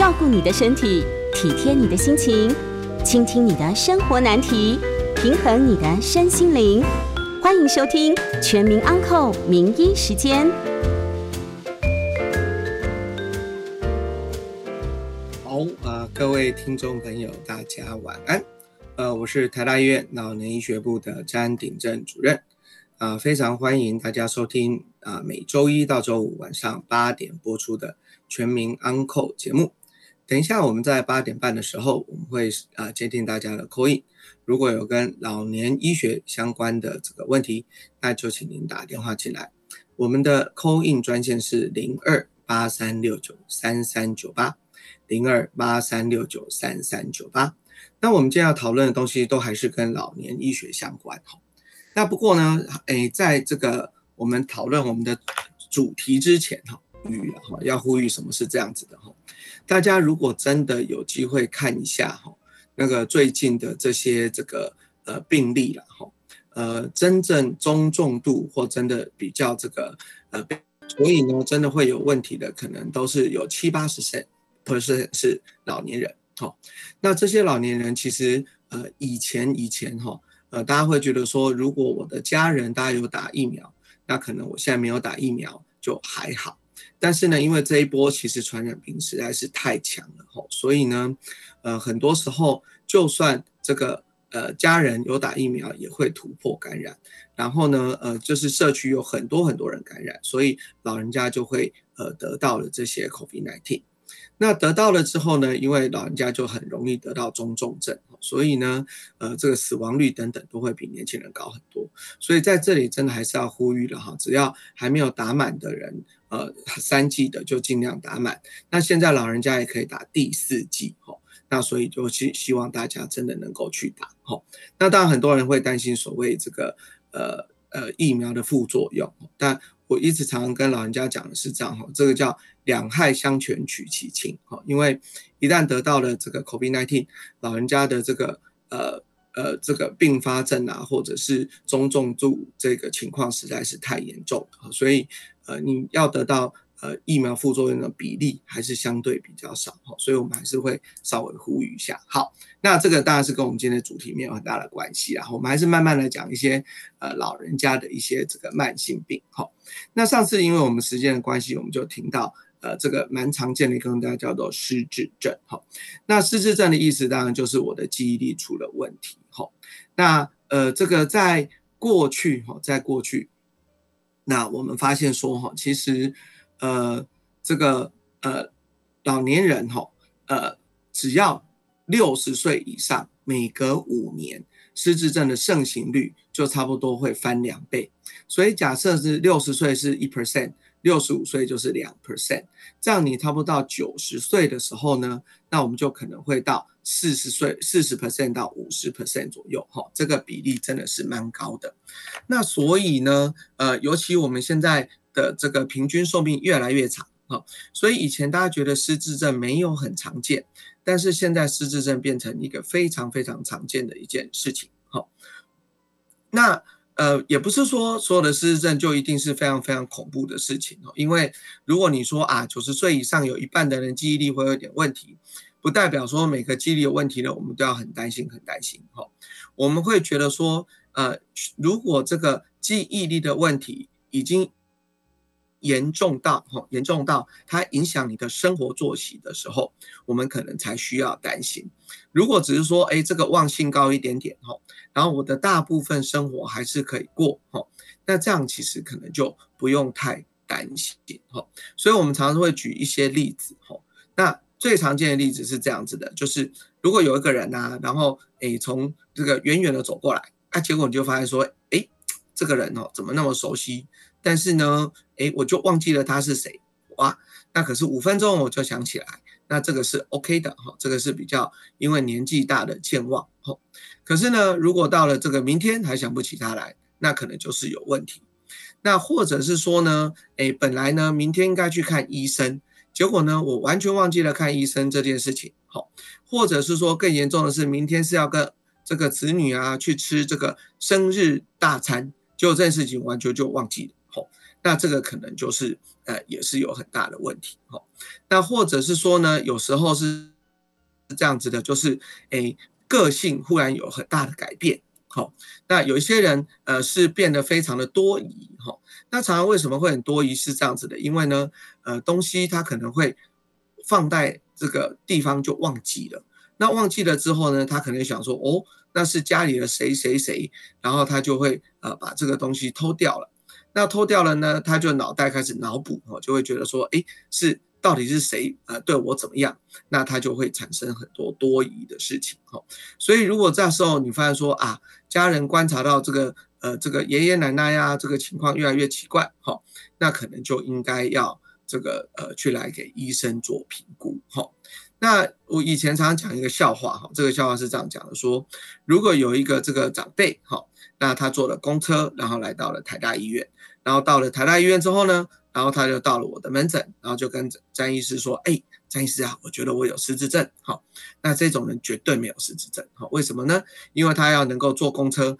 照顾你的身体，体贴你的心情，倾听你的生活难题，平衡你的身心灵。欢迎收听《全民安扣名医时间》。好啊、各位听众朋友，大家晚安。呃，我是台大医院老年医学部的詹鼎正主任。啊、非常欢迎大家收听啊、每周一到周五晚上八点播出的《全民安扣》节目。等一下，我们在八点半的时候，我们会啊、接听大家的 call in。如果有跟老年医学相关的这个问题，那就请您打电话进来。我们的 call in 专线是零二八三六九三三九八，零二八三六九三三九八。那我们今天要讨论的东西都还是跟老年医学相关哈。那不过呢，诶，在这个我们讨论我们的主题之前哈，呼吁哈，要呼吁什么是这样子的哈。大家如果真的有机会看一下哈，那个最近的这些这个呃病例了哈，呃，真正中重度或真的比较这个呃，所以呢，真的会有问题的，可能都是有七八十岁，或者是是老年人。好，那这些老年人其实呃以前以前哈。呃，大家会觉得说，如果我的家人大家有打疫苗，那可能我现在没有打疫苗就还好。但是呢，因为这一波其实传染病实在是太强了吼，所以呢，呃，很多时候就算这个呃家人有打疫苗，也会突破感染。然后呢，呃，就是社区有很多很多人感染，所以老人家就会呃得到了这些 COVID-19。那得到了之后呢，因为老人家就很容易得到中重症，所以呢，呃，这个死亡率等等都会比年轻人高很多。所以在这里真的还是要呼吁了哈，只要还没有打满的人，呃，三剂的就尽量打满。那现在老人家也可以打第四剂哈，那所以就希希望大家真的能够去打哈。那当然很多人会担心所谓这个呃呃疫苗的副作用，但我一直常常跟老人家讲的是这样哈，这个叫两害相权取其轻哈，因为一旦得到了这个 COVID-19，老人家的这个呃呃这个并发症啊，或者是中重度这个情况实在是太严重，所以呃你要得到呃疫苗副作用的比例还是相对比较少哈，所以我们还是会稍微呼吁一下。好，那这个当然是跟我们今天的主题没有很大的关系啦，我们还是慢慢来讲一些呃老人家的一些这个慢性病哈。那上次因为我们时间的关系，我们就听到。呃，这个蛮常见的跟大家叫做失智症，哈。那失智症的意思当然就是我的记忆力出了问题，哈。那呃，这个在过去，哈，在过去，那我们发现说，哈，其实呃，这个呃老年人，哈，呃，只要六十岁以上，每隔五年失智症的盛行率就差不多会翻两倍。所以假设是六十岁是一 percent。六十五岁就是两 percent，这样你差不多到九十岁的时候呢，那我们就可能会到四十岁四十 percent 到五十 percent 左右，哈，这个比例真的是蛮高的。那所以呢，呃，尤其我们现在的这个平均寿命越来越长，哈，所以以前大家觉得失智症没有很常见，但是现在失智症变成一个非常非常常见的一件事情，哈，那。呃，也不是说所有的失智症就一定是非常非常恐怖的事情哦，因为如果你说啊，九十岁以上有一半的人记忆力会有点问题，不代表说每个记忆力有问题的我们都要很担心很担心哈。我们会觉得说，呃，如果这个记忆力的问题已经严重到哈，严重到它影响你的生活作息的时候，我们可能才需要担心。如果只是说，哎，这个忘性高一点点哈，然后我的大部分生活还是可以过哈，那这样其实可能就不用太担心哈。所以我们常常会举一些例子哈。那最常见的例子是这样子的，就是如果有一个人呐，然后哎从这个远远的走过来，啊，结果你就发现说，哎，这个人哦怎么那么熟悉？但是呢，哎，我就忘记了他是谁哇？那可是五分钟我就想起来，那这个是 OK 的哈，这个是比较因为年纪大的健忘哈。可是呢，如果到了这个明天还想不起他来，那可能就是有问题。那或者是说呢，哎，本来呢明天应该去看医生，结果呢我完全忘记了看医生这件事情，好，或者是说更严重的是，明天是要跟这个子女啊去吃这个生日大餐，就这件事情完全就忘记了。那这个可能就是呃，也是有很大的问题哈。那或者是说呢，有时候是这样子的，就是诶，个性忽然有很大的改变，好，那有一些人呃是变得非常的多疑哈。那常常为什么会很多疑是这样子的？因为呢，呃，东西他可能会放在这个地方就忘记了，那忘记了之后呢，他可能想说哦，那是家里的谁谁谁，然后他就会呃把这个东西偷掉了。那偷掉了呢，他就脑袋开始脑补哦，就会觉得说，哎，是到底是谁呃对我怎么样？那他就会产生很多多疑的事情哈。所以如果这时候你发现说啊，家人观察到这个呃这个爷爷奶奶呀这个情况越来越奇怪哈，那可能就应该要这个呃去来给医生做评估哈。那我以前常常讲一个笑话哈，这个笑话是这样讲的：说如果有一个这个长辈哈，那他坐了公车，然后来到了台大医院。然后到了台大医院之后呢，然后他就到了我的门诊，然后就跟张医师说：“哎，张医师啊，我觉得我有失智症。好，那这种人绝对没有失智症。好，为什么呢？因为他要能够坐公车，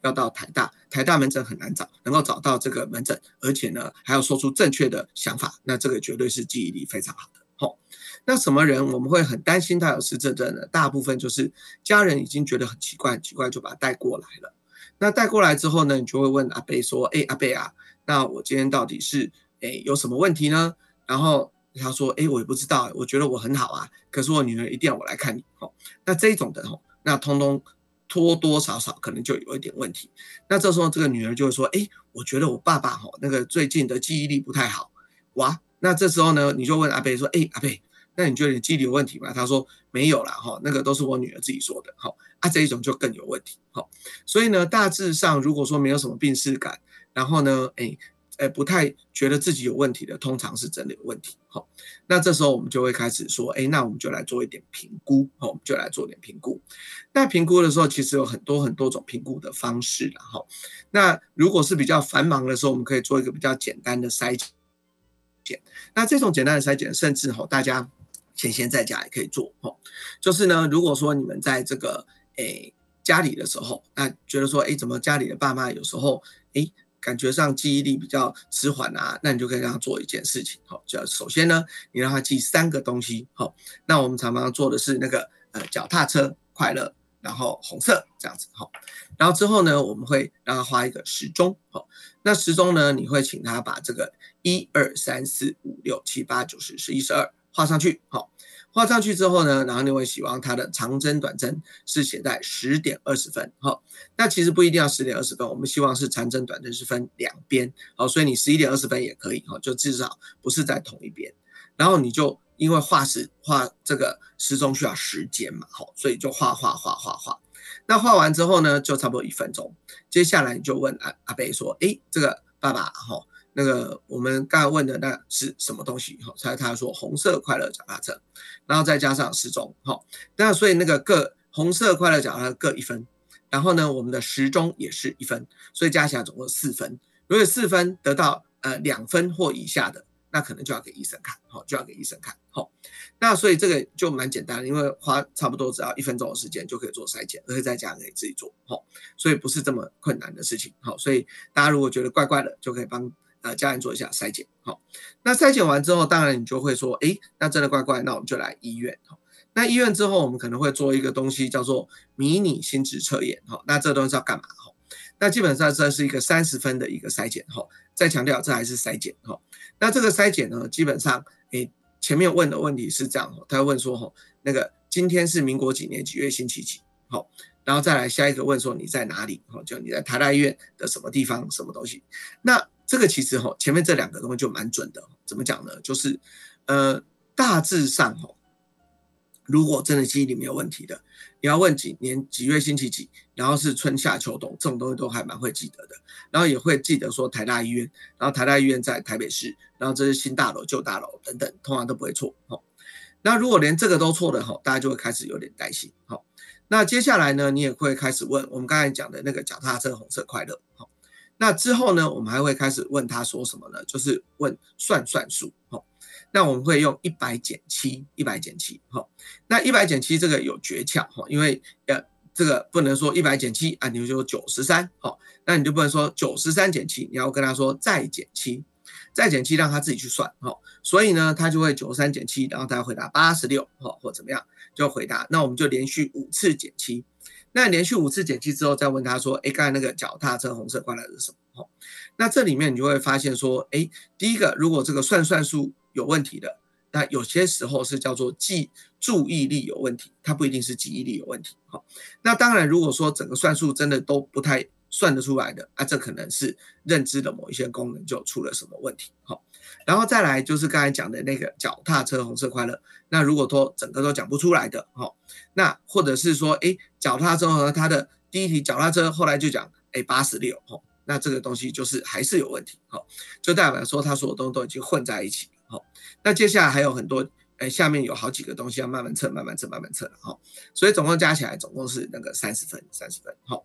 要到台大，台大门诊很难找，能够找到这个门诊，而且呢还要说出正确的想法，那这个绝对是记忆力非常好的。好，那什么人我们会很担心他有失智症呢？大部分就是家人已经觉得很奇怪，很奇怪就把他带过来了。”那带过来之后呢，你就会问阿贝说：“哎，阿贝啊，那我今天到底是哎有什么问题呢？”然后他说：“哎，我也不知道，我觉得我很好啊，可是我女儿一定要我来看你。”哦，那这种的哦，那通通多多少少可能就有一点问题。那这时候这个女儿就会说：“哎，我觉得我爸爸哈那个最近的记忆力不太好。”哇，那这时候呢，你就问阿贝说：“哎，阿贝。”那你觉得你记忆力有问题吗？他说没有啦，哈，那个都是我女儿自己说的，哈，啊这一种就更有问题，哈，所以呢，大致上如果说没有什么病史感，然后呢，哎，哎不太觉得自己有问题的，通常是真的有问题，哈，那这时候我们就会开始说，哎，那我们就来做一点评估，哈，我们就来做点评估。那评估的时候，其实有很多很多种评估的方式了，哈。那如果是比较繁忙的时候，我们可以做一个比较简单的筛检。那这种简单的筛检，甚至哈，大家。闲闲在家也可以做哦，就是呢，如果说你们在这个诶家里的时候，那觉得说诶怎么家里的爸妈有时候诶感觉上记忆力比较迟缓啊，那你就可以让他做一件事情，好，就首先呢，你让他记三个东西，好，那我们常常做的是那个呃脚踏车快乐，然后红色这样子，好，然后之后呢，我们会让他画一个时钟，好，那时钟呢，你会请他把这个一二三四五六七八九十十一十二。画上去，好，画上去之后呢，然后你会希望它的长针短针是写在十点二十分，好，那其实不一定要十点二十分，我们希望是长针短针是分两边，好，所以你十一点二十分也可以，哈，就至少不是在同一边，然后你就因为画时画这个时钟需要时间嘛，好，所以就画画画画画，那画完之后呢，就差不多一分钟，接下来你就问阿阿贝说，诶，这个爸爸，哈。那个我们刚才问的那是什么东西？哈，才他说红色快乐脚踏车，然后再加上时钟，哈，那所以那个各红色快乐脚踏各一分，然后呢，我们的时钟也是一分，所以加起来总共四分。如果四分得到呃两分或以下的，那可能就要给医生看，好，就要给医生看，好。那所以这个就蛮简单的，因为花差不多只要一分钟的时间就可以做筛检，而且在家可以自己做，好，所以不是这么困难的事情，好，所以大家如果觉得怪怪的，就可以帮。呃，家人做一下筛检，好，那筛检完之后，当然你就会说，哎，那真的怪怪，那我们就来医院，好，那医院之后，我们可能会做一个东西叫做迷你心智测验，哈，那这东西要干嘛？哈，那基本上这是一个三十分的一个筛检，哈，再强调这还是筛检，哈，那这个筛检呢，基本上，哎，前面问的问题是这样，他问说，哈，那个今天是民国几年几月星期几，好，然后再来下一个问说你在哪里，哈，就你在台大医院的什么地方，什么东西，那。这个其实哈，前面这两个东西就蛮准的。怎么讲呢？就是，呃，大致上哈，如果真的记忆力没有问题的，你要问几年几月星期几，然后是春夏秋冬，这种东西都还蛮会记得的。然后也会记得说台大医院，然后台大医院在台北市，然后这是新大楼、旧大楼等等，通常都不会错。哈，那如果连这个都错的哈，大家就会开始有点担心。好，那接下来呢，你也会开始问我们刚才讲的那个脚踏车红色快乐。那之后呢，我们还会开始问他说什么呢？就是问算算数，哈。那我们会用一百减七，一百减七，好。那一百减七这个有诀窍，哈，因为呃，这个不能说一百减七啊，你就说九十三，好，那你就不能说九十三减七，你要跟他说再减七，再减七让他自己去算哈，所以呢，他就会九十三减七，然后他回答八十六好，或怎么样就回答，那我们就连续五次减七，那连续五次减七之后再问他说，哎，刚才那个脚踏车红色挂的是什么？哈，那这里面你就会发现说，哎，第一个如果这个算算术有问题的，那有些时候是叫做记注意力有问题，它不一定是记忆力有问题，哈，那当然如果说整个算术真的都不太。算得出来的啊，这可能是认知的某一些功能就出了什么问题，好，然后再来就是刚才讲的那个脚踏车红色快乐，那如果说整个都讲不出来的，哈，那或者是说，哎，脚踏车和它的第一题脚踏车后来就讲，哎，八十六，哈，那这个东西就是还是有问题，好，就代表说它所有东西都已经混在一起，好，那接下来还有很多。哎，下面有好几个东西要慢慢测，慢慢测，慢慢测哈，所以总共加起来总共是那个三十分，三十分哈。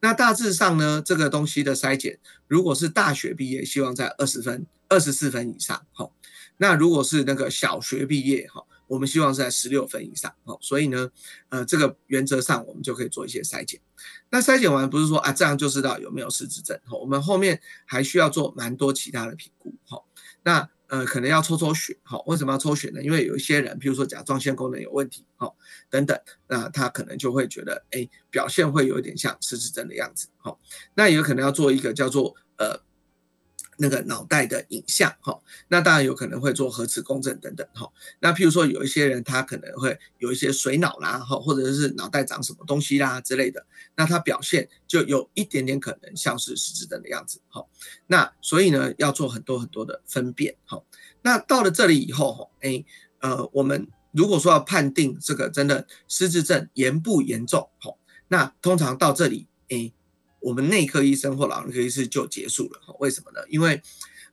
那大致上呢，这个东西的筛检，如果是大学毕业，希望在二十分、二十四分以上哈。那如果是那个小学毕业哈，我们希望是在十六分以上哈。所以呢，呃，这个原则上我们就可以做一些筛检。那筛检完不是说啊这样就知道有没有失智症哈，我们后面还需要做蛮多其他的评估哈。那呃，可能要抽抽血，好，为什么要抽血呢？因为有一些人，譬如说甲状腺功能有问题，好，等等，那他可能就会觉得，哎，表现会有一点像失智症的样子，好，那也有可能要做一个叫做呃。那个脑袋的影像，哈，那当然有可能会做核磁共振等等，哈。那譬如说有一些人他可能会有一些水脑啦，哈，或者是脑袋长什么东西啦之类的，那他表现就有一点点可能像是失智症的样子，哈。那所以呢，要做很多很多的分辨，哈。那到了这里以后，哈，哎，呃，我们如果说要判定这个真的失智症严不严重，哈，那通常到这里，哎。我们内科医生或老人科医师就结束了？为什么呢？因为，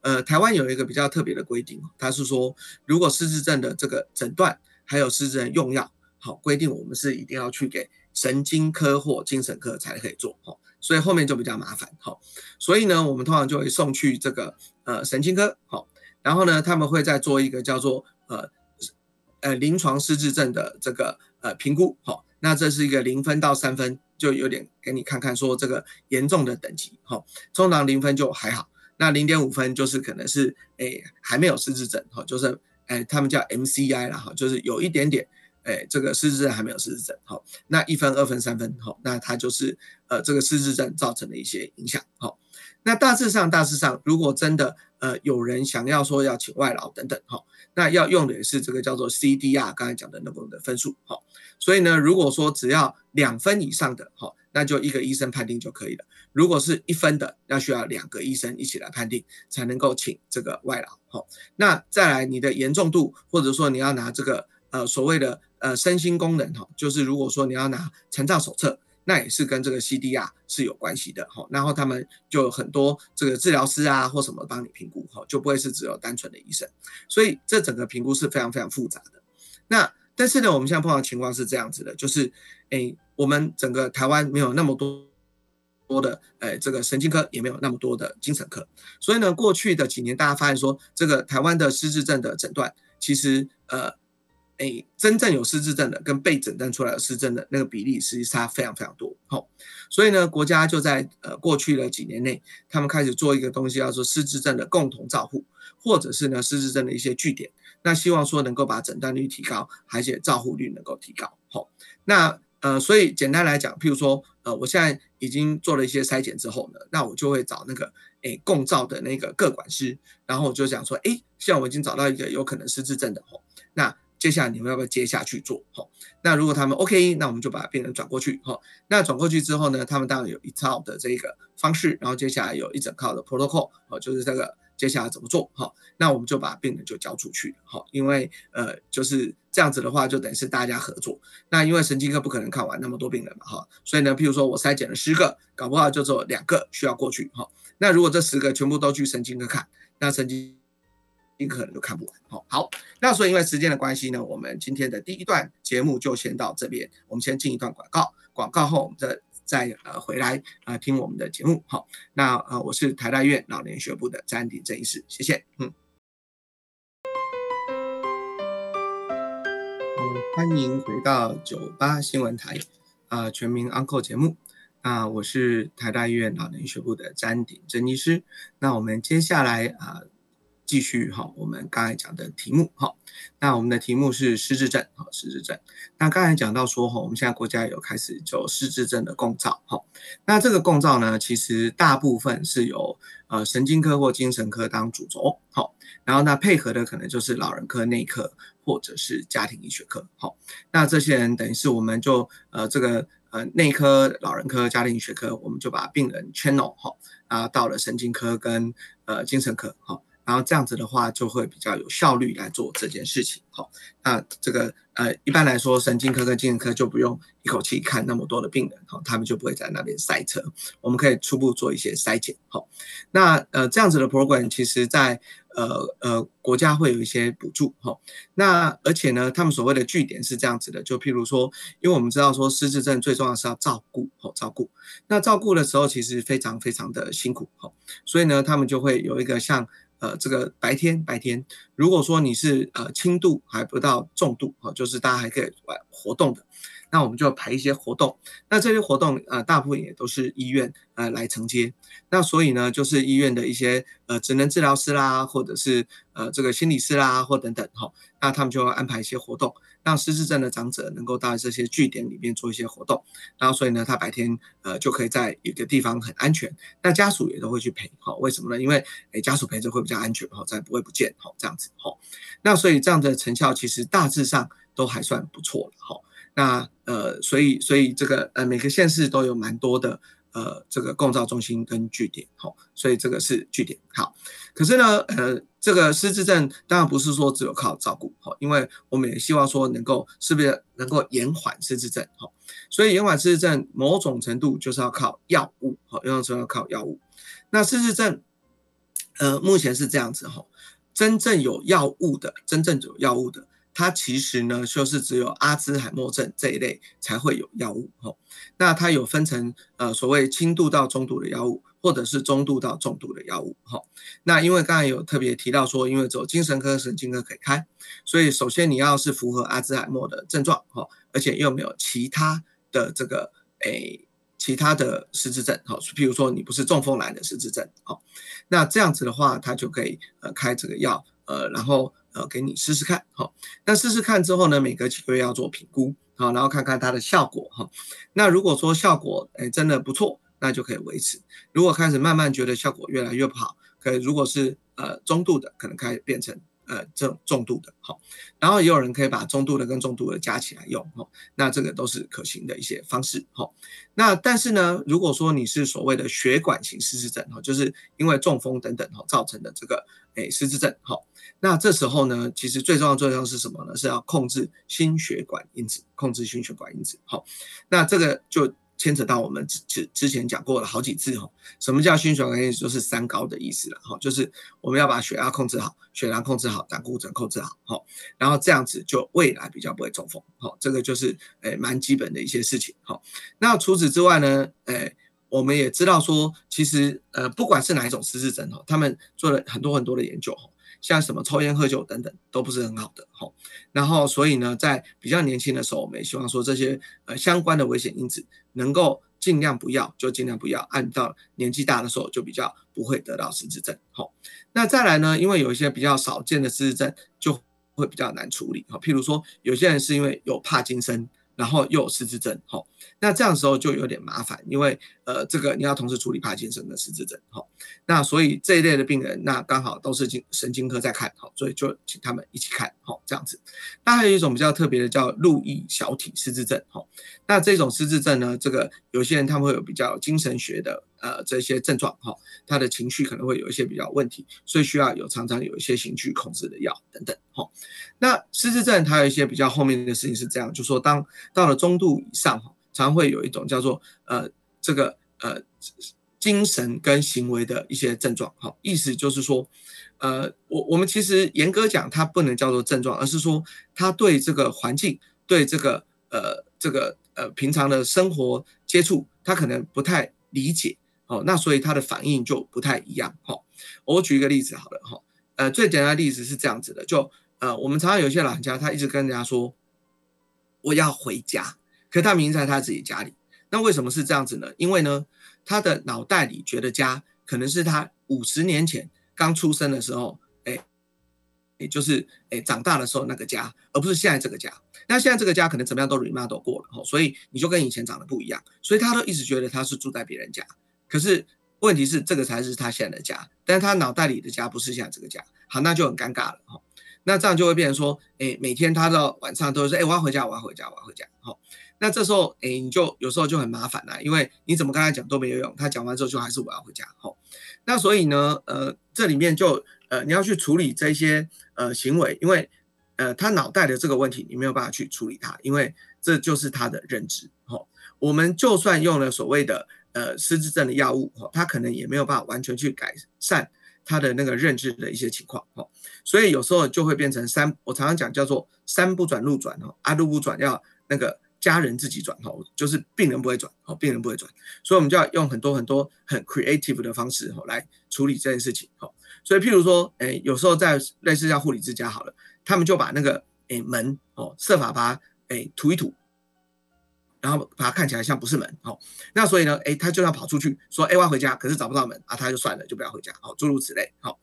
呃，台湾有一个比较特别的规定，它是说，如果失智症的这个诊断还有失智症用药，好，规定我们是一定要去给神经科或精神科才可以做哈，所以后面就比较麻烦好。所以呢，我们通常就会送去这个呃神经科好，然后呢，他们会再做一个叫做呃呃临床失智症的这个呃评估好，那这是一个零分到三分。就有点给你看看说这个严重的等级，哈，通常零分就还好，那零点五分就是可能是诶还没有失智症，哈，就是诶他们叫 MCI 啦，哈，就是有一点点诶这个失智症还没有失智症，好，那一分、二分、三分，好，那它就是呃这个失智症造成的一些影响，好，那大致上大致上如果真的呃有人想要说要请外劳等等，哈，那要用的也是这个叫做 CDR 刚才讲的那个的分数，好。所以呢，如果说只要两分以上的，哈，那就一个医生判定就可以了。如果是一分的，那需要两个医生一起来判定，才能够请这个外劳，哈。那再来你的严重度，或者说你要拿这个呃所谓的呃身心功能，哈，就是如果说你要拿残障手册，那也是跟这个 CDR 是有关系的，哈。然后他们就有很多这个治疗师啊或什么帮你评估，哈，就不会是只有单纯的医生。所以这整个评估是非常非常复杂的。那但是呢，我们现在碰到情况是这样子的，就是，诶，我们整个台湾没有那么多多的，诶，这个神经科也没有那么多的精神科，所以呢，过去的几年大家发现说，这个台湾的失智症的诊断，其实，呃，诶，真正有失智症的跟被诊断出来的失智症的那个比例，实际差非常非常多，好，所以呢，国家就在呃过去的几年内，他们开始做一个东西，叫做失智症的共同照护，或者是呢失智症的一些据点。那希望说能够把诊断率提高，而且照护率能够提高。好，那呃，所以简单来讲，譬如说，呃，我现在已经做了一些筛检之后呢，那我就会找那个诶共照的那个各管师，然后我就讲说，诶，现在我已经找到一个有可能失智症的吼，那接下来你们要不要接下去做？吼，那如果他们 OK，那我们就把病人转过去。吼，那转过去之后呢，他们当然有一套的这个方式，然后接下来有一整套的 protocol，哦，就是这个。接下来怎么做？哈，那我们就把病人就交出去了，哈，因为呃就是这样子的话，就等于是大家合作。那因为神经科不可能看完那么多病人嘛，哈，所以呢，譬如说我筛检了十个，搞不好就只有两个需要过去，哈。那如果这十个全部都去神经科看，那神经科可能都看不完，好。好，那所以因为时间的关系呢，我们今天的第一段节目就先到这边，我们先进一段广告，广告后我们再。再呃回来啊听我们的节目好，那呃我是台大院老年学部的詹鼎郑医师，谢谢，嗯，欢迎回到九八新闻台啊全民 Uncle 节目啊，我是台大医院老年学部的詹鼎郑医师，那我们接下来啊继续哈，我们刚才讲的题目哈。那我们的题目是失智症哈，失智症。那刚才讲到说哈，我们现在国家有开始就失智症的共照哈。那这个共照呢，其实大部分是由呃神经科或精神科当主轴哈，然后那配合的可能就是老人科、内科或者是家庭医学科哈。那这些人等于是我们就呃这个呃内科、老人科、家庭医学科，我们就把病人 channel 哈啊到了神经科跟呃精神科哈。然后这样子的话，就会比较有效率来做这件事情。好，那这个呃，一般来说，神经科跟精神科就不用一口气看那么多的病人，好，他们就不会在那边塞车。我们可以初步做一些筛检。好，那呃，这样子的 program，其实在呃呃国家会有一些补助。哈，那而且呢，他们所谓的据点是这样子的，就譬如说，因为我们知道说失智症最重要是要照顾，好照顾。那照顾的时候其实非常非常的辛苦，好，所以呢，他们就会有一个像。呃，这个白天白天，如果说你是呃轻度还不到重度哈，就是大家还可以玩活动的，那我们就排一些活动。那这些活动呃，大部分也都是医院呃来承接。那所以呢，就是医院的一些呃职能治疗师啦，或者是呃这个心理师啦，或等等哈，那他们就会安排一些活动。让失智症的长者能够到这些据点里面做一些活动，然后所以呢，他白天呃就可以在一个地方很安全，那家属也都会去陪，哈，为什么呢？因为诶家属陪着会比较安全，哈，才不会不见，哈，这样子，哈，那所以这样的成效其实大致上都还算不错了，哈，那呃，所以所以这个呃每个县市都有蛮多的。呃，这个共照中心跟据点，好，所以这个是据点，好。可是呢，呃，这个失智症当然不是说只有靠照顾，好，因为我们也希望说能够是不是能够延缓失智症，好。所以延缓失智症某种程度就是要靠药物，好，有时候要靠药物。那失智症，呃，目前是这样子，哈，真正有药物的，真正有药物的。它其实呢，就是只有阿兹海默症这一类才会有药物吼。那它有分成呃所谓轻度到中度的药物，或者是中度到重度的药物吼。那因为刚才有特别提到说，因为走精神科、神经科可以开，所以首先你要是符合阿兹海默的症状哈，而且又没有其他的这个诶其他的失智症哈，譬如说你不是中风来的失智症哦，那这样子的话，他就可以呃开这个药呃，然后。呃，给你试试看，好，那试试看之后呢，每隔几个月要做评估，好，然后看看它的效果，哈。那如果说效果，哎，真的不错，那就可以维持。如果开始慢慢觉得效果越来越不好，可以如果是呃中度的，可能开始变成。呃，这种重度的，好，然后也有人可以把中度的跟重度的加起来用，哈，那这个都是可行的一些方式，哈。那但是呢，如果说你是所谓的血管型失智症，哈，就是因为中风等等，哈，造成的这个，诶失智症，好，那这时候呢，其实最重要作用是什么呢？是要控制心血管因子，控制心血管因子，好，那这个就。牵扯到我们之之之前讲过了好几次哈，什么叫心血管因子？就是三高的意思了哈，就是我们要把血压控制好，血糖控制好，胆固醇控制好好，然后这样子就未来比较不会中风好，这个就是诶蛮基本的一些事情好。那除此之外呢，诶我们也知道说，其实呃不管是哪一种失智症哈，他们做了很多很多的研究哈。像什么抽烟喝酒等等都不是很好的哈，然后所以呢，在比较年轻的时候，我们也希望说这些呃相关的危险因子能够尽量不要，就尽量不要，按到年纪大的时候就比较不会得到失智症。哈，那再来呢，因为有一些比较少见的失智症就会比较难处理哈，譬如说有些人是因为有帕金森。然后又有失智症，哈，那这样时候就有点麻烦，因为呃，这个你要同时处理帕金森的失智症，哈，那所以这一类的病人，那刚好都是经神经科在看，哈，所以就请他们一起看，哈，这样子。那还有一种比较特别的叫路易小体失智症，哈，那这种失智症呢，这个有些人他们会有比较精神学的。呃，这些症状哈，他的情绪可能会有一些比较问题，所以需要有常常有一些情绪控制的药等等哈。那失智症它有一些比较后面的事情是这样，就说当到了中度以上哈，常会有一种叫做呃这个呃精神跟行为的一些症状哈，意思就是说呃我我们其实严格讲它不能叫做症状，而是说他对这个环境对这个呃这个呃平常的生活接触，他可能不太理解。哦，那所以他的反应就不太一样哈。我举一个例子好了哈，呃，最简单的例子是这样子的，就呃，我们常常有些老人家，他一直跟人家说我要回家，可他明明在他自己家里。那为什么是这样子呢？因为呢，他的脑袋里觉得家可能是他五十年前刚出生的时候，哎，也就是诶长大的时候那个家，而不是现在这个家。那现在这个家可能怎么样都 remodel 过了，所以你就跟以前长得不一样，所以他都一直觉得他是住在别人家。可是问题是这个才是他现在的家，但是他脑袋里的家不是现在这个家，好，那就很尴尬了哈。那这样就会变成说，诶，每天他到晚上都是说，诶，我要回家，我要回家，我要回家，好。那这时候，诶，你就有时候就很麻烦了，因为你怎么跟他讲都没有用，他讲完之后就还是我要回家，好。那所以呢，呃，这里面就呃你要去处理这些呃行为，因为呃他脑袋的这个问题你没有办法去处理他，因为这就是他的认知，好。我们就算用了所谓的呃失智症的药物，哈，他可能也没有办法完全去改善他的那个认知的一些情况，哈。所以有时候就会变成三，我常常讲叫做三不转路转，哈，啊路不转要那个。家人自己转吼，就是病人不会转，哦，病人不会转，所以我们就要用很多很多很 creative 的方式，吼，来处理这件事情，吼。所以譬如说，哎，有时候在类似像护理之家好了，他们就把那个诶门，哦，设法把它哎涂一涂，然后把它看起来像不是门，哦，那所以呢，哎，他就要跑出去说，哎，我要回家，可是找不到门啊，他就算了，就不要回家，好，诸如此类，好。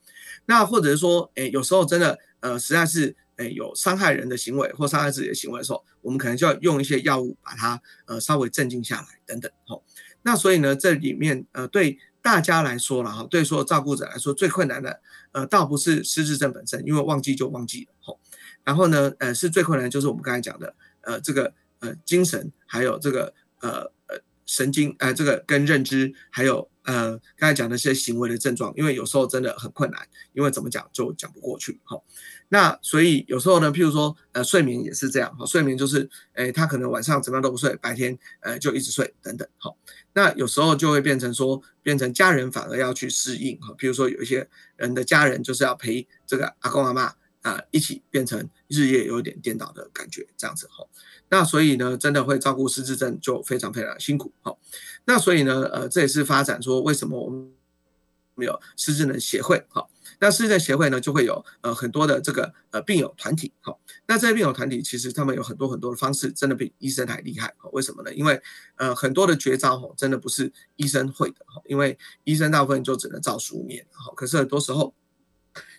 那或者是说，哎，有时候真的，呃，实在是。有伤害人的行为或伤害自己的行为的时候，我们可能就要用一些药物把它呃稍微镇静下来等等。吼，那所以呢，这里面呃对大家来说了哈，对所有照顾者来说最困难的呃倒不是失智症本身，因为忘记就忘记了。吼，然后呢呃是最困难就是我们刚才讲的呃这个呃精神还有这个呃呃神经呃这个跟认知还有。呃，刚才讲的些行为的症状，因为有时候真的很困难，因为怎么讲就讲不过去，哈。那所以有时候呢，譬如说，呃，睡眠也是这样，哈，睡眠就是，诶，他可能晚上怎么样都不睡，白天，呃，就一直睡，等等，哈。那有时候就会变成说，变成家人反而要去适应，哈。譬如说，有一些人的家人就是要陪这个阿公阿妈啊，一起变成日夜有点颠倒的感觉，这样子，哈。那所以呢，真的会照顾失智症就非常非常辛苦，哈。那所以呢，呃，这也是发展说为什么我们没有失智能协会，好，那失智症协会呢就会有呃很多的这个呃病友团体，好，那这些病友团体其实他们有很多很多的方式，真的比医生还厉害，好，为什么呢？因为呃很多的绝招哦，真的不是医生会的，哈，因为医生大部分就只能照书面，好，可是很多时候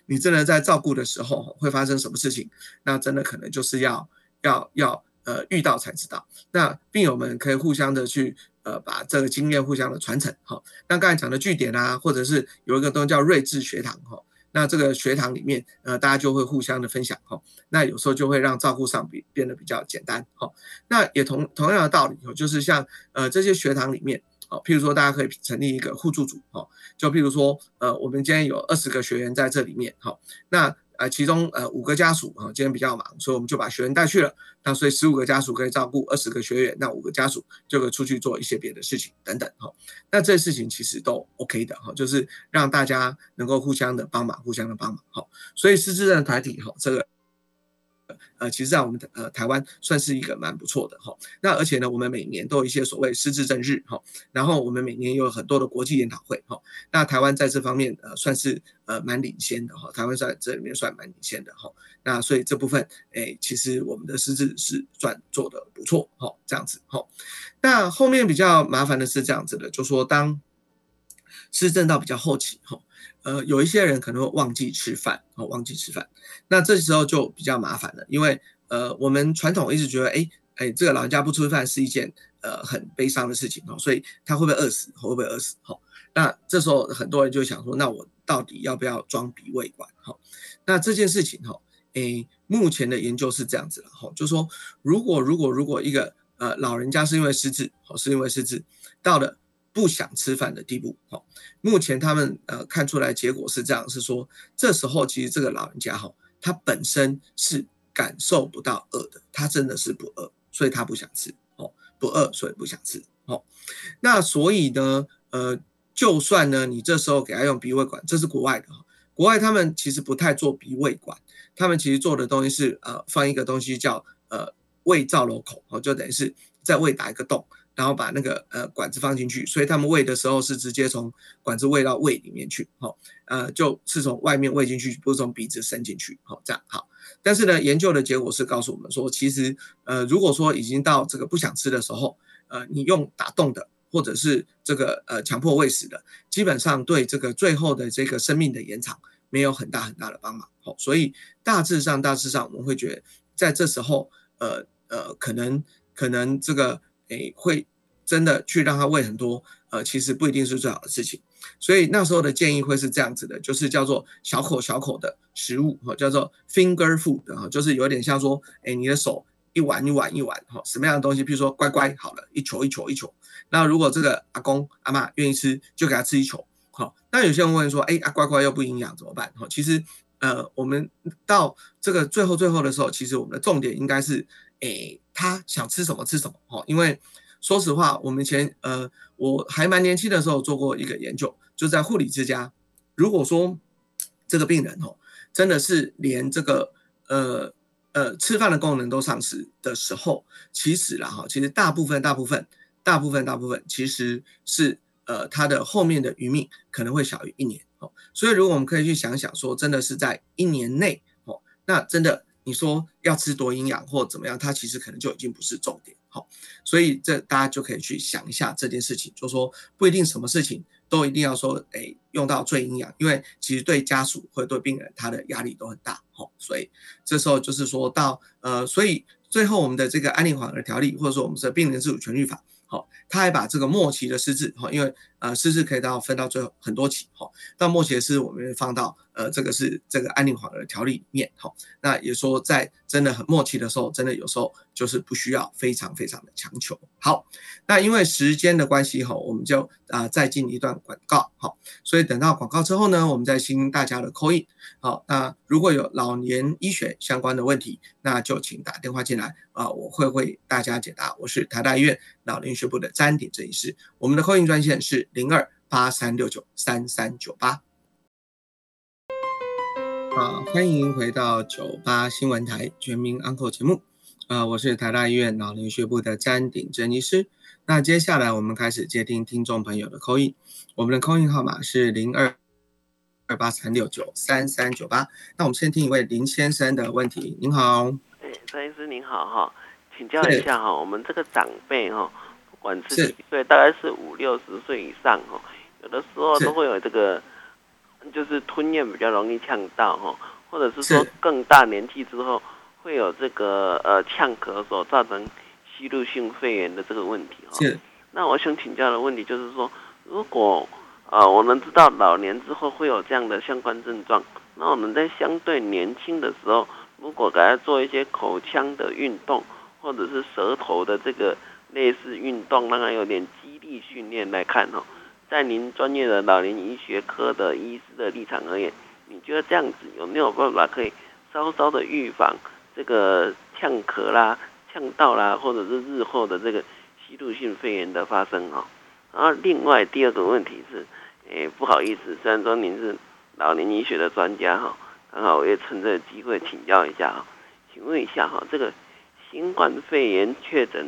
你真的在照顾的时候会发生什么事情，那真的可能就是要要要呃遇到才知道，那病友们可以互相的去。呃，把这个经验互相的传承，哈。那刚才讲的据点啊，或者是有一个东西叫睿智学堂，哈。那这个学堂里面，呃，大家就会互相的分享，哈。那有时候就会让照顾上比变得比较简单，哈。那也同同样的道理，就是像呃这些学堂里面，哦，譬如说大家可以成立一个互助组，哈。就譬如说，呃，我们今天有二十个学员在这里面，哈。那呃，其中呃五个家属啊，今天比较忙，所以我们就把学员带去了。那所以十五个家属可以照顾二十个学员，那五个家属就可以出去做一些别的事情等等哈。那这些事情其实都 OK 的哈，就是让大家能够互相的帮忙，互相的帮忙哈。所以师资的团体哈，这个。呃，其实，在我们呃台湾算是一个蛮不错的哈。那而且呢，我们每年都有一些所谓失智症日哈。然后我们每年有很多的国际研讨会哈。那台湾在这方面呃算是呃蛮领先的哈。台湾在这里面算蛮领先的哈。那所以这部分哎，其实我们的失智是算做的不错哈。这样子哈。那后面比较麻烦的是这样子的，就说当失智到比较后期哈。呃，有一些人可能会忘记吃饭，哦，忘记吃饭，那这时候就比较麻烦了，因为呃，我们传统一直觉得，哎哎，这个老人家不吃饭是一件呃很悲伤的事情哦，所以他会不会饿死？会不会饿死？哈，那这时候很多人就想说，那我到底要不要装鼻胃管？哈，那这件事情哈，哎，目前的研究是这样子了，哈，就说如果如果如果一个呃老人家是因为失智，哦，是因为失智到了。不想吃饭的地步，哈，目前他们呃看出来结果是这样，是说这时候其实这个老人家哈，他本身是感受不到饿的，他真的是不饿，所以他不想吃，哦，不饿所以不想吃，哦，那所以呢，呃，就算呢你这时候给他用鼻胃管，这是国外的哈，国外他们其实不太做鼻胃管，他们其实做的东西是呃放一个东西叫呃胃造瘘口，哦，就等于是在胃打一个洞。然后把那个呃管子放进去，所以他们喂的时候是直接从管子喂到胃里面去，好，呃，就是从外面喂进去，不是从鼻子伸进去，好，这样好。但是呢，研究的结果是告诉我们说，其实呃，如果说已经到这个不想吃的时候，呃，你用打洞的或者是这个呃强迫喂食的，基本上对这个最后的这个生命的延长没有很大很大的帮忙。好，所以大致上大致上我们会觉得在这时候，呃呃，可能可能这个诶会真的去让他喂很多，呃，其实不一定是最好的事情。所以那时候的建议会是这样子的，就是叫做小口小口的食物，哈，叫做 finger food，哈，就是有点像说，哎，你的手一碗一碗一碗，哈，什么样的东西，比如说乖乖好了，一球一球一球。那如果这个阿公阿妈愿意吃，就给他吃一球，好。那有些人问说，哎，啊乖乖又不营养怎么办？哈，其实，呃，我们到这个最后最后的时候，其实我们的重点应该是，哎，他想吃什么吃什么，哈，因为。说实话，我们前呃，我还蛮年轻的时候做过一个研究，就在护理之家。如果说这个病人哦，真的是连这个呃呃吃饭的功能都丧失的时候，其实啦哈，其实大部分大部分大部分大部分其实是呃他的后面的余命可能会小于一年哦。所以如果我们可以去想想说，真的是在一年内哦，那真的你说要吃多营养或怎么样，它其实可能就已经不是重点。好，所以这大家就可以去想一下这件事情，就说不一定什么事情都一定要说，哎，用到最营养，因为其实对家属或者对病人他的压力都很大，好，所以这时候就是说到，呃，所以最后我们的这个安宁缓和条例，或者说我们的病人自主权利法。好，他还把这个末期的失智，哈，因为呃失智可以到分到最后很多期，哈，到目前是我们放到呃这个是这个安宁缓和条例里面，哈，那也说在真的很末期的时候，真的有时候就是不需要非常非常的强求。好，那因为时间的关系，哈，我们就啊再进一段广告，好，所以等到广告之后呢，我们再听大家的口音。好，那如果有老年医学相关的问题，那就请打电话进来啊，我会为大家解答。我是台大医院老年医学部的詹鼎这一师，我们的扣印专线是零二八三六九三三九八。好，欢迎回到九八新闻台全民安扣节目，啊，我是台大医院老年医学部的詹鼎珍医师。那接下来我们开始接听听众朋友的扣印，我们的扣印号码是零二。二八三六九三三九八，那我们先听一位林先生的问题。您好，哎，张医师您好哈，请教一下哈，我们这个长辈哈，不管是几岁，大概是五六十岁以上哈，有的时候都会有这个，就是吞咽比较容易呛到哈，或者是说更大年纪之后会有这个呃呛咳所造成吸入性肺炎的这个问题哈。是，那我想请教的问题就是说，如果啊，我们知道老年之后会有这样的相关症状。那我们在相对年轻的时候，如果给他做一些口腔的运动，或者是舌头的这个类似运动，让他有点肌力训练来看哦，在您专业的老年医学科的医师的立场而言，你觉得这样子有没有办法可以稍稍的预防这个呛咳啦、呛到啦，或者是日后的这个吸入性肺炎的发生哦？然后另外第二个问题是。诶，不好意思，虽然说您是老年医学的专家哈，刚好我也趁这个机会请教一下哈，请问一下哈，这个新冠肺炎确诊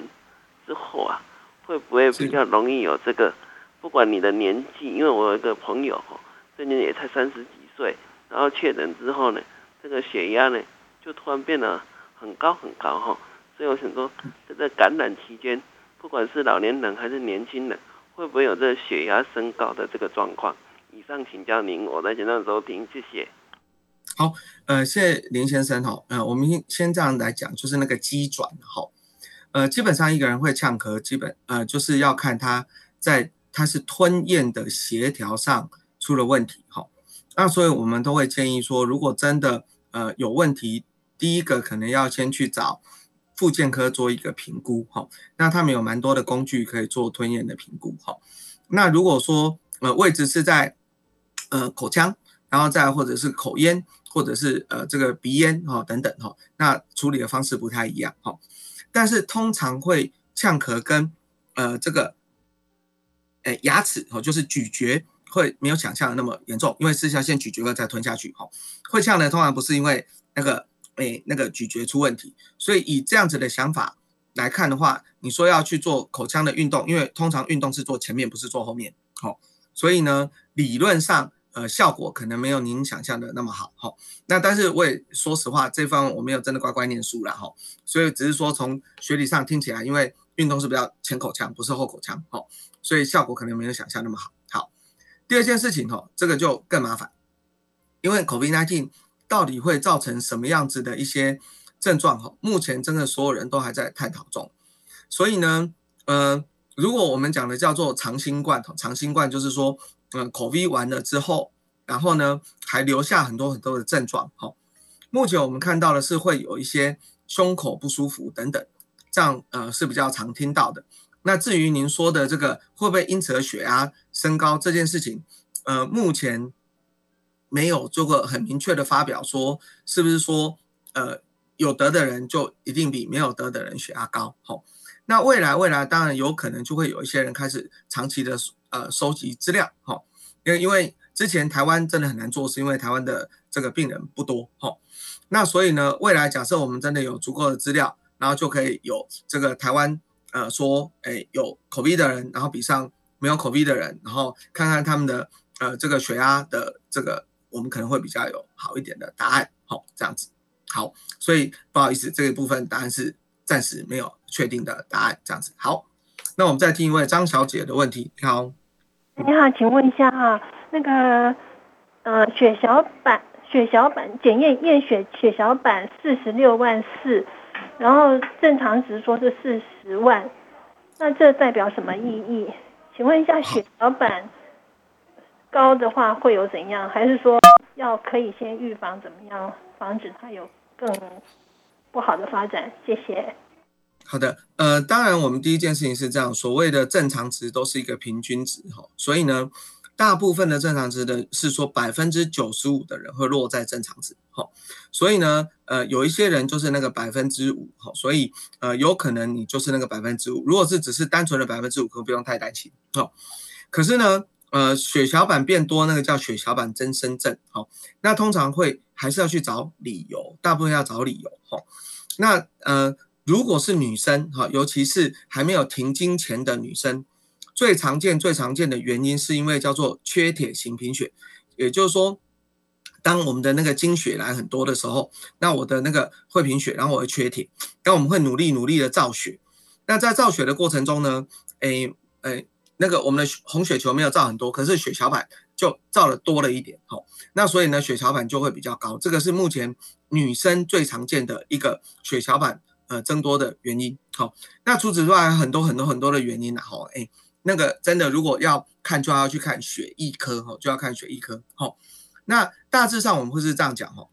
之后啊，会不会比较容易有这个？不管你的年纪，因为我有一个朋友哈，最近也才三十几岁，然后确诊之后呢，这个血压呢就突然变得很高很高哈，所以我想说，在这感染期间，不管是老年人还是年轻人。会不会有这血压升高的这个状况？以上请教您，我在简单收听，谢谢。好，呃，谢谢林先生哈，呃，我们先先这样来讲，就是那个机转哈，呃，基本上一个人会呛咳，基本呃就是要看他在他是吞咽的协调上出了问题哈，那所以我们都会建议说，如果真的呃有问题，第一个可能要先去找。复健科做一个评估，哈，那他们有蛮多的工具可以做吞咽的评估，哈。那如果说呃位置是在呃口腔，然后再或者是口咽，或者是呃这个鼻咽，哈等等，哈，那处理的方式不太一样，哈。但是通常会呛咳跟呃这个诶牙齿，哦，就是咀嚼会没有想象的那么严重，因为是要先咀嚼了再吞下去，哈。会呛呢，通常不是因为那个。哎，那个咀嚼出问题，所以以这样子的想法来看的话，你说要去做口腔的运动，因为通常运动是做前面，不是做后面，好，所以呢，理论上，呃，效果可能没有您想象的那么好，那但是我也说实话，这方我没有真的乖乖念书了，哈，所以只是说从学理上听起来，因为运动是比较前口腔，不是后口腔，好，所以效果可能没有想象那么好，好，第二件事情，哈，这个就更麻烦，因为 COVID-19 到底会造成什么样子的一些症状哈，目前真的所有人都还在探讨中。所以呢，呃，如果我们讲的叫做长新冠，长新冠就是说，嗯口服完了之后，然后呢还留下很多很多的症状哈。目前我们看到的是会有一些胸口不舒服等等，这样呃是比较常听到的。那至于您说的这个会不会因此而血压升高这件事情，呃，目前没有做过很明确的发表，说是不是说呃有得的人就一定比没有得的人血压高？好，那未来未来当然有可能就会有一些人开始长期的呃收集资料，哈，因为因为之前台湾真的很难做，是因为台湾的这个病人不多，哈，那所以呢，未来假设我们真的有足够的资料，然后就可以有这个台湾。呃，说，哎，有口鼻的人，然后比上没有口鼻的人，然后看看他们的呃这个血压的这个，我们可能会比较有好一点的答案。好，这样子，好，所以不好意思，这一部分答案是暂时没有确定的答案。这样子，好，那我们再听一位张小姐的问题。你好，你好，请问一下哈，那个呃血小板血小板检验验血血小板四十六万四。然后正常值说是四十万，那这代表什么意义？请问一下，血小板高的话会有怎样？还是说要可以先预防怎么样，防止它有更不好的发展？谢谢。好的，呃，当然我们第一件事情是这样，所谓的正常值都是一个平均值哈，所以呢。大部分的正常值的是说百分之九十五的人会落在正常值，好，所以呢，呃，有一些人就是那个百分之五，哈，所以呃，有可能你就是那个百分之五。如果是只是单纯的百分之五，可不用太担心，好。可是呢，呃，血小板变多，那个叫血小板增生症，好，那通常会还是要去找理由，大部分要找理由，好。那呃，如果是女生，哈，尤其是还没有停经前的女生。最常见、最常见的原因是因为叫做缺铁型贫血，也就是说，当我们的那个经血来很多的时候，那我的那个会贫血，然后我会缺铁，那我们会努力努力的造血，那在造血的过程中呢，诶诶，那个我们的红血球没有造很多，可是血小板就造的多了一点，好，那所以呢，血小板就会比较高，这个是目前女生最常见的一个血小板呃增多的原因，好，那除此之外很多很多很多的原因呢，好，诶。那个真的，如果要看，就要去看血液科哈，就要看血液科。好，那大致上我们会是这样讲哈。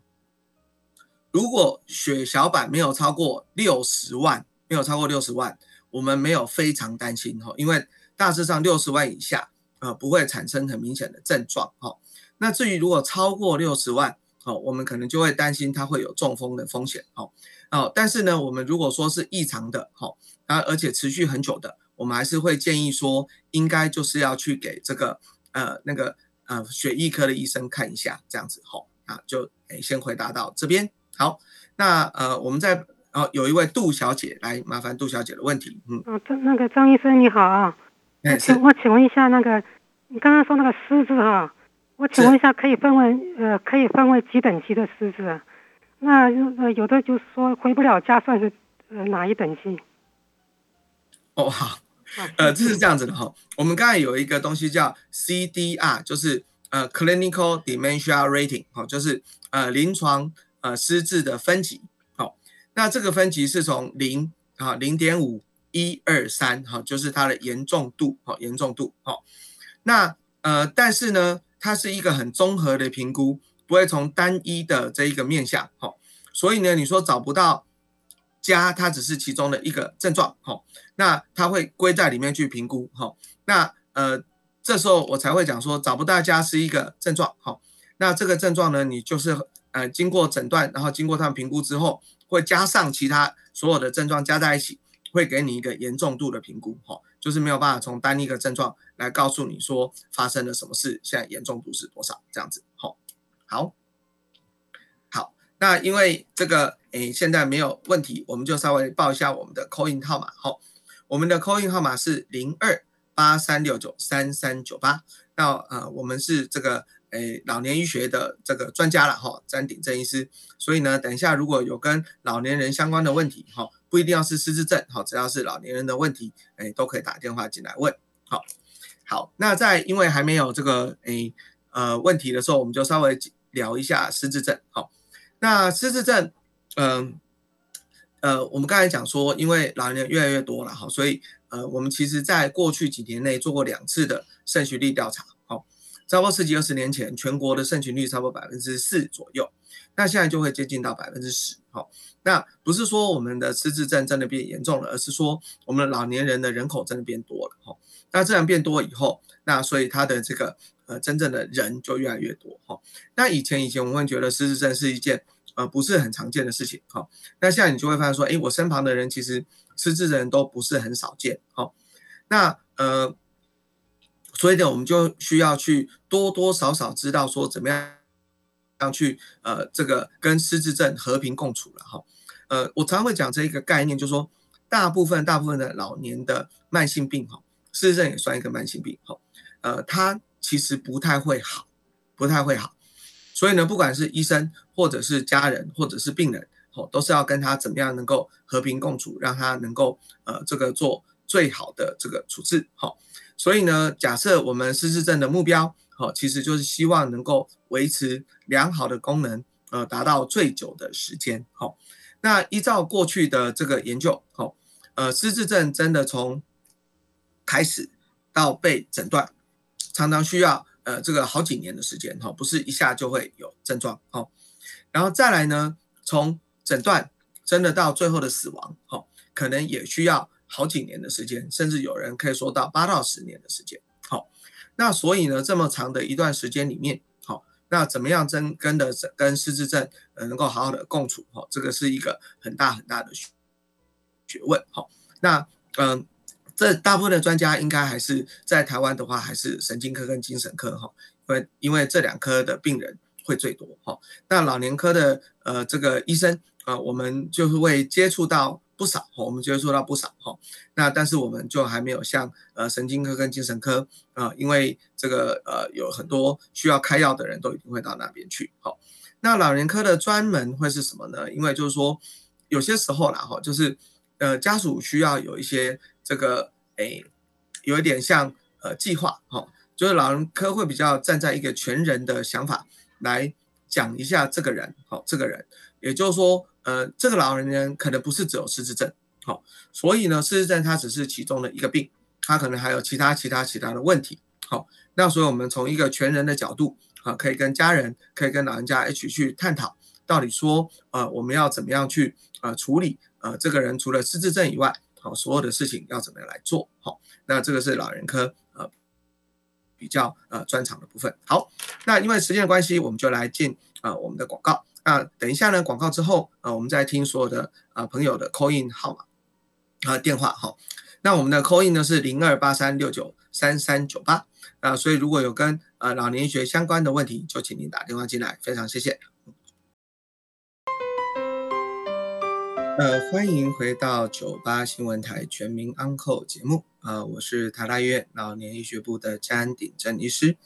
如果血小板没有超过六十万，没有超过六十万，我们没有非常担心哈，因为大致上六十万以下，呃，不会产生很明显的症状哈。那至于如果超过六十万，哦，我们可能就会担心它会有中风的风险。哦，哦，但是呢，我们如果说是异常的，哈，啊，而且持续很久的。我们还是会建议说，应该就是要去给这个呃那个呃血液科的医生看一下，这样子吼啊，就诶先回答到这边。好，那呃我们在哦有一位杜小姐来麻烦杜小姐的问题，嗯，哦张那个张医生你好啊，哎请我请问一下那个你刚刚说那个狮子哈，我请问一下可以分为呃可以分为几等级的狮子？那呃有的就是说回不了家算是呃哪一等级？哦好。呃，这是这样子的哈，我们刚才有一个东西叫 CDR，就是呃 Clinical Dementia Rating，好，就是呃临床呃失智的分级，好，那这个分级是从零啊零点五一二三，哈，就是它的严重度，好，严重度，好，那呃但是呢，它是一个很综合的评估，不会从单一的这一个面向，好，所以呢，你说找不到。家它只是其中的一个症状，哈，那它会归在里面去评估，哈，那呃这时候我才会讲说找不到家是一个症状，哈，那这个症状呢，你就是呃经过诊断，然后经过他们评估之后，会加上其他所有的症状加在一起，会给你一个严重度的评估，哈，就是没有办法从单一个症状来告诉你说发生了什么事，现在严重度是多少，这样子，好，好，好，那因为这个。诶，现在没有问题，我们就稍微报一下我们的 call in 号码。好，我们的 call in 号码是零二八三六九三三九八。那呃，我们是这个诶老年医学的这个专家了哈，詹鼎正医师。所以呢，等一下如果有跟老年人相关的问题，哈，不一定要是失智症，好，只要是老年人的问题，哎，都可以打电话进来问。好，好，那在因为还没有这个哎呃问题的时候，我们就稍微聊一下失智症。好，那失智症，嗯，呃，我们刚才讲说，因为老年人越来越多了，哈，所以呃，我们其实在过去几年内做过两次的肾虚率调查。好，差不多十几二十年前，全国的肾群率差不多百分之四左右，那现在就会接近到百分之十。好，那不是说我们的失智症真的变严重了，而是说我们老年人的人口真的变多了。哈，那这样变多以后，那所以他的这个呃真正的人就越来越多。哈，那以前以前我们会觉得失智症是一件呃不是很常见的事情。哈，那现在你就会发现说，哎，我身旁的人其实失智的人都不是很少见。好，那呃，所以呢，我们就需要去多多少少知道说怎么样。要去呃，这个跟失智症和平共处了哈。呃，我常常会讲这一个概念，就是说，大部分大部分的老年的慢性病哈，失智症也算一个慢性病哈。呃，它其实不太会好，不太会好。所以呢，不管是医生或者是家人或者是病人，哦，都是要跟他怎么样能够和平共处，让他能够呃这个做最好的这个处置哈。所以呢，假设我们失智症的目标。好，其实就是希望能够维持良好的功能，呃，达到最久的时间。好，那依照过去的这个研究，好，呃，失智症真的从开始到被诊断，常常需要呃这个好几年的时间，哈，不是一下就会有症状，好，然后再来呢，从诊断真的到最后的死亡，好，可能也需要好几年的时间，甚至有人可以说到八到十年的时间。那所以呢，这么长的一段时间里面，好，那怎么样真跟的跟失智症呃能够好好的共处，哈，这个是一个很大很大的学学问，好，那嗯，这大部分的专家应该还是在台湾的话，还是神经科跟精神科，哈，因为因为这两科的病人会最多，哈，那老年科的呃这个医生啊，我们就是会接触到。不少我们接触到不少哈，那但是我们就还没有像呃神经科跟精神科啊，因为这个呃有很多需要开药的人都一定会到那边去。好，那老人科的专门会是什么呢？因为就是说有些时候啦哈，就是呃家属需要有一些这个诶，有一点像呃计划哈，就是老人科会比较站在一个全人的想法来讲一下这个人，好这个人，也就是说。呃，这个老年人，可能不是只有失智症，好，所以呢，失智症它只是其中的一个病，它可能还有其他其他其他的问题，好，那所以我们从一个全人的角度，啊，可以跟家人，可以跟老人家一起去探讨，到底说，呃，我们要怎么样去，呃，处理，呃，这个人除了失智症以外，好，所有的事情要怎么样来做，好，那这个是老人科，呃，比较呃专长的部分，好，那因为时间的关系，我们就来进啊我们的广告。那等一下呢？广告之后啊，我们再听所有的啊朋友的 call in 号码啊电话哈。那我们的 call in 呢是零二八三六九三三九八啊，所以如果有跟呃老年学相关的问题，就请您打电话进来，非常谢谢。呃，欢迎回到九八新闻台全民 Uncle 节目啊，我是台大医院老年医学部的詹鼎正医师。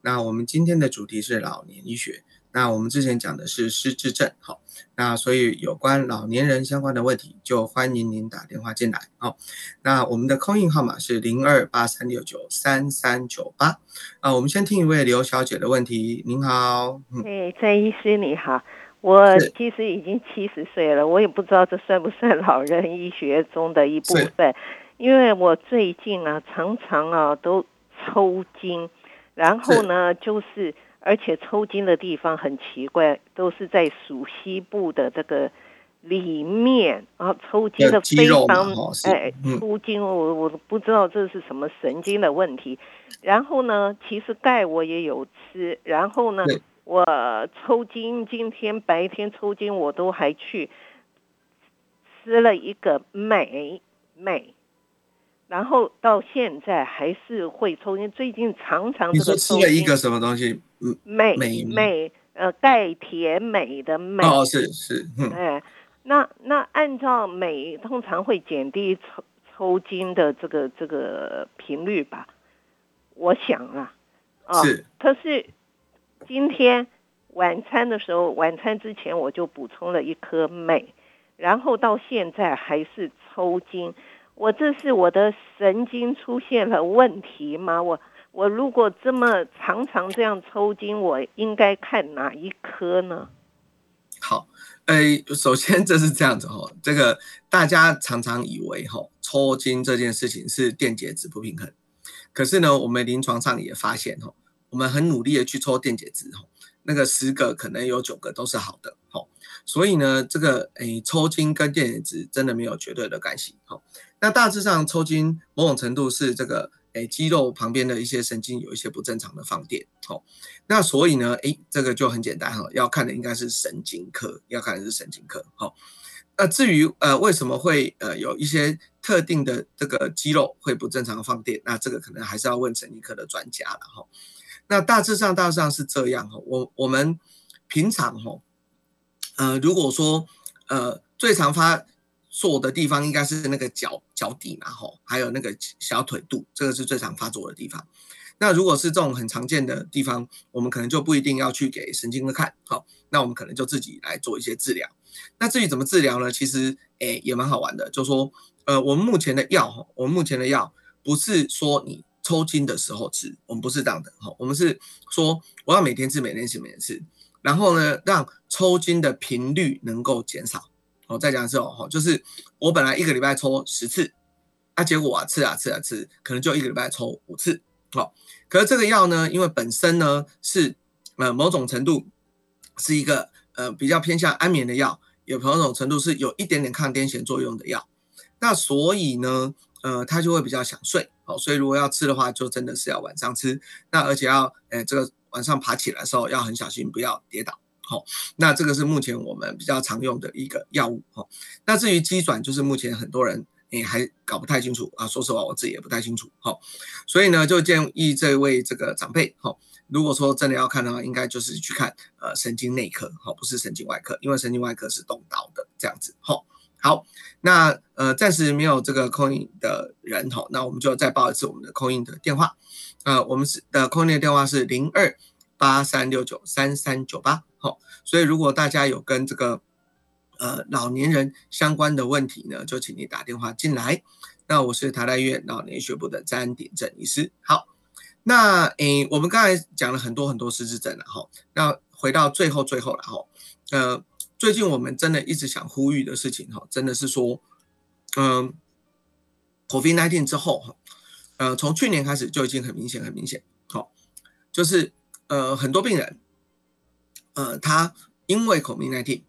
那我们今天的主题是老年医学。那我们之前讲的是失智症，好，那所以有关老年人相关的问题，就欢迎您打电话进来，好，那我们的空印号码是零二八三六九三三九八，啊，我们先听一位刘小姐的问题，您好，哎，郑医师你好，我其实已经七十岁了，我也不知道这算不算老人医学中的一部分，因为我最近啊常常啊都抽筋，然后呢就是。而且抽筋的地方很奇怪，都是在属西部的这个里面啊，抽筋的非常哎，抽筋我我不知道这是什么神经的问题。然后呢，其实钙我也有吃，然后呢，我抽筋，今天白天抽筋我都还去吃了一个镁镁。然后到现在还是会抽筋，最近常常这个吃了一个什么东西？镁镁呃钙铁镁的镁哦是是哎那那按照镁通常会减低抽抽筋的这个这个频率吧？我想啊啊是可是今天晚餐的时候，晚餐之前我就补充了一颗镁，然后到现在还是抽筋。我这是我的神经出现了问题吗？我我如果这么常常这样抽筋，我应该看哪一科呢？好，呃，首先这是这样子哈，这个大家常常以为哈，抽筋这件事情是电解质不平衡，可是呢，我们临床上也发现哈，我们很努力的去抽电解质哈，那个十个可能有九个都是好的哈，所以呢，这个诶抽筋跟电解质真的没有绝对的关系哈。那大致上抽筋某种程度是这个。哎，肌肉旁边的一些神经有一些不正常的放电，好，那所以呢，哎，这个就很简单哈，要看的应该是神经科，要看的是神经科，好，那至于呃为什么会呃有一些特定的这个肌肉会不正常放电，那这个可能还是要问神经科的专家了哈。那大致上大致上是这样哈，我我们平常哈，呃，如果说呃最常发。作的地方应该是那个脚脚底嘛，吼，还有那个小腿肚，这个是最常发作的地方。那如果是这种很常见的地方，我们可能就不一定要去给神经科看，好，那我们可能就自己来做一些治疗。那至于怎么治疗呢？其实，诶，也蛮好玩的，就说，呃，我们目前的药，哈，我们目前的药不是说你抽筋的时候吃，我们不是这样的，哈，我们是说我要每天吃，每天吃，每天吃，然后呢，让抽筋的频率能够减少。我再讲一次哦，就是我本来一个礼拜抽十次，啊，结果啊吃啊吃啊吃，可能就一个礼拜抽五次，好，可是这个药呢，因为本身呢是呃某种程度是一个呃比较偏向安眠的药，有某种程度是有一点点抗癫痫作用的药，那所以呢，呃，它就会比较想睡，好，所以如果要吃的话，就真的是要晚上吃，那而且要，诶这个晚上爬起来的时候要很小心，不要跌倒。好，那这个是目前我们比较常用的一个药物哈。那至于机转，就是目前很多人也还搞不太清楚啊。说实话，我自己也不太清楚。好，所以呢，就建议这位这个长辈，哈，如果说真的要看的话，应该就是去看呃神经内科，哈，不是神经外科，因为神经外科是动刀的这样子。好，好，那呃暂时没有这个空印的人，哈，那我们就再报一次我们的空印的电话。呃，我们是的空印的电话是零二八三六九三三九八。好，所以如果大家有跟这个呃老年人相关的问题呢，就请你打电话进来。那我是台大医院老年学部的詹鼎正医师。好，那诶，我们刚才讲了很多很多失智症了哈。那回到最后最后了哈，呃，最近我们真的一直想呼吁的事情哈，真的是说，嗯，COVID-19 之后哈，呃，从去年开始就已经很明显很明显，好，就是呃很多病人。呃，他因为 COVID-19，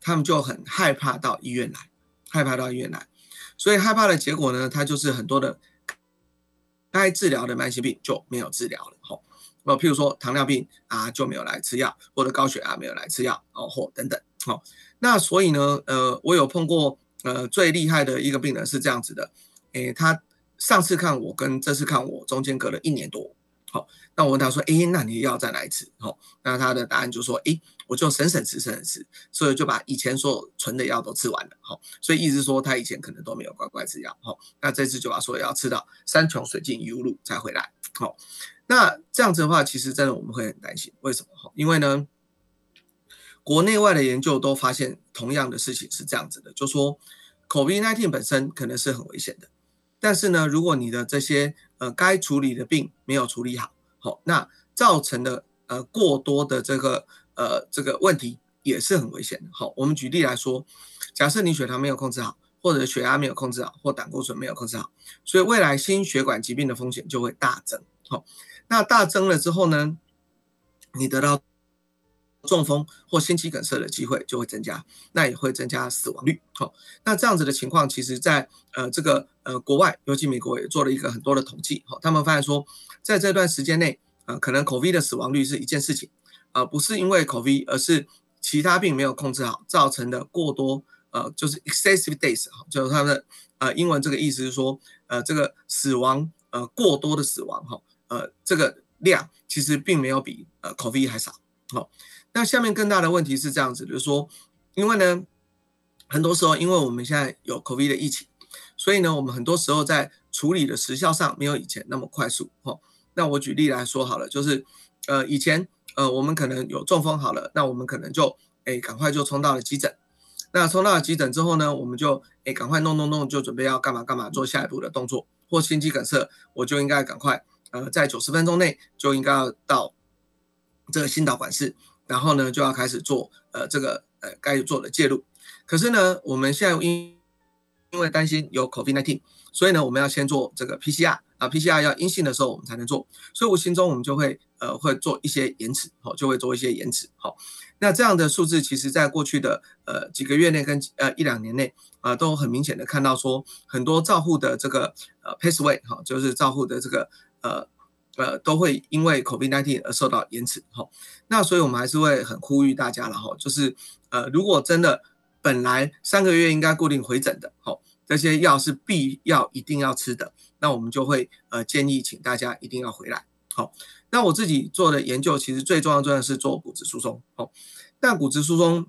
他们就很害怕到医院来，害怕到医院来，所以害怕的结果呢，他就是很多的该治疗的慢性病就没有治疗了，吼，哦，譬如说糖尿病啊就没有来吃药，或者高血压没有来吃药，哦，或等等，好，那所以呢，呃，我有碰过，呃，最厉害的一个病人是这样子的，诶，他上次看我跟这次看我中间隔了一年多。好，那我问他说：“哎，那你要再来一次？”好，那他的答案就说：“哎，我就省省吃，省省吃，所以就把以前所有存的药都吃完了。”好，所以意思说他以前可能都没有乖乖吃药。好，那这次就把所有药吃到山穷水尽疑无路才回来。好，那这样子的话，其实真的我们会很担心，为什么？哈，因为呢，国内外的研究都发现同样的事情是这样子的，就说 COVID-19 本身可能是很危险的。但是呢，如果你的这些呃该处理的病没有处理好，好，那造成的呃过多的这个呃这个问题也是很危险的。好，我们举例来说，假设你血糖没有控制好，或者血压没有控制好，或胆固醇没有控制好，所以未来心血管疾病的风险就会大增。好，那大增了之后呢，你得到。中风或心肌梗塞的机会就会增加，那也会增加死亡率。好，那这样子的情况，其实在呃这个呃国外，尤其美国也做了一个很多的统计。好，他们发现说，在这段时间内，呃，可能 COVID 的死亡率是一件事情，啊，不是因为 COVID，而是其他病没有控制好造成的过多，呃，就是 excessive days，哈，就是他的呃英文这个意思是说，呃，这个死亡呃过多的死亡，哈，呃，这个量其实并没有比呃 COVID 还少，好。那下面更大的问题是这样子，就是说，因为呢，很多时候因为我们现在有 COVID 的疫情，所以呢，我们很多时候在处理的时效上没有以前那么快速。哈，那我举例来说好了，就是呃，以前呃，我们可能有中风好了，那我们可能就哎赶快就冲到了急诊。那冲到了急诊之后呢，我们就哎赶快弄弄弄，就准备要干嘛干嘛做下一步的动作，或心肌梗塞，我就应该赶快呃，在九十分钟内就应该要到这个心导管室，然后呢就要开始做呃这个呃该做的介入。可是呢，我们现在因因为担心有 COVID-19，所以呢，我们要先做这个 PCR 啊，PCR 要阴性的时候我们才能做，所以无形中我们就会呃会做一些延迟，好，就会做一些延迟，好。那这样的数字，其实在过去的呃几个月内跟呃一两年内啊，都很明显的看到说，很多照护的这个呃 pathway 哈，就是照护的这个呃呃都会因为 COVID-19 而受到延迟，哈。那所以我们还是会很呼吁大家了哈，就是呃如果真的本来三个月应该固定回诊的，哈，这些药是必要一定要吃的，那我们就会呃建议请大家一定要回来。好，那我自己做的研究其实最重要重要是做骨质疏松。好，但骨质疏松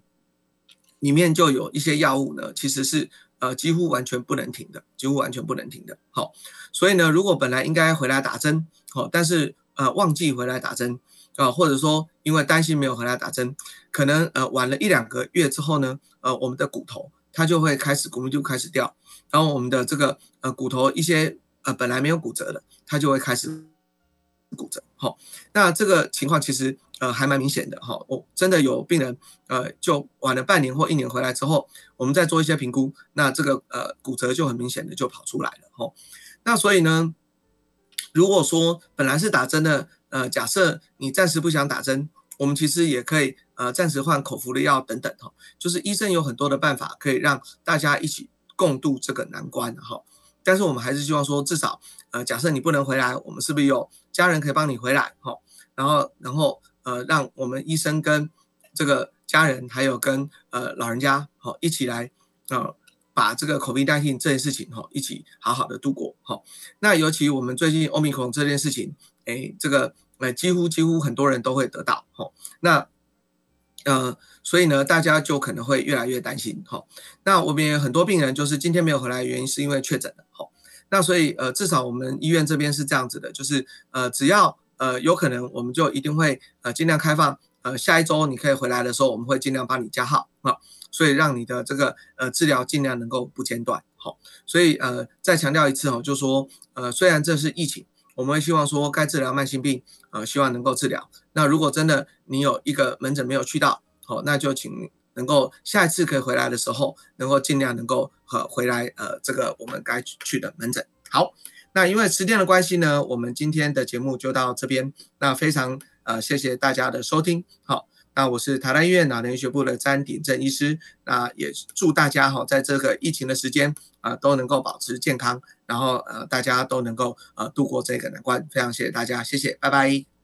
里面就有一些药物呢，其实是呃几乎完全不能停的，几乎完全不能停的。好，所以呢，如果本来应该回来打针，好，但是呃忘记回来打针啊，或者说因为担心没有回来打针，可能呃晚了一两个月之后呢，呃我们的骨头它就会开始骨密度开始掉，然后我们的这个呃骨头一些呃本来没有骨折的，它就会开始。骨折，好，那这个情况其实呃还蛮明显的哈，我真的有病人呃就晚了半年或一年回来之后，我们再做一些评估，那这个呃骨折就很明显的就跑出来了哈，那所以呢，如果说本来是打针的，呃假设你暂时不想打针，我们其实也可以呃暂时换口服的药等等哈，就是医生有很多的办法可以让大家一起共度这个难关哈。但是我们还是希望说，至少，呃，假设你不能回来，我们是不是有家人可以帮你回来？哈，然后，然后，呃，让我们医生跟这个家人，还有跟呃老人家，好，一起来，呃，把这个 COVID-19 这件事情，哈，一起好好的度过，哈。那尤其我们最近欧米克这件事情，哎，这个，呃，几乎几乎很多人都会得到，哈。那呃，所以呢，大家就可能会越来越担心，哈。那我们也很多病人就是今天没有回来，原因是因为确诊了，哈。那所以呃，至少我们医院这边是这样子的，就是呃，只要呃有可能，我们就一定会呃尽量开放，呃，下一周你可以回来的时候，我们会尽量帮你加号啊，所以让你的这个呃治疗尽量能够不间断，好。所以呃，再强调一次哦，就说呃，虽然这是疫情，我们希望说该治疗慢性病，呃，希望能够治疗。那如果真的你有一个门诊没有去到，好，那就请能够下一次可以回来的时候，能够尽量能够和回来，呃，这个我们该去的门诊。好，那因为时间的关系呢，我们今天的节目就到这边。那非常呃谢谢大家的收听。好，那我是台大医院脑人医学部的詹鼎正医师。那也祝大家哈，在这个疫情的时间啊，都能够保持健康，然后呃，大家都能够呃度过这个难关。非常谢谢大家，谢谢，拜拜。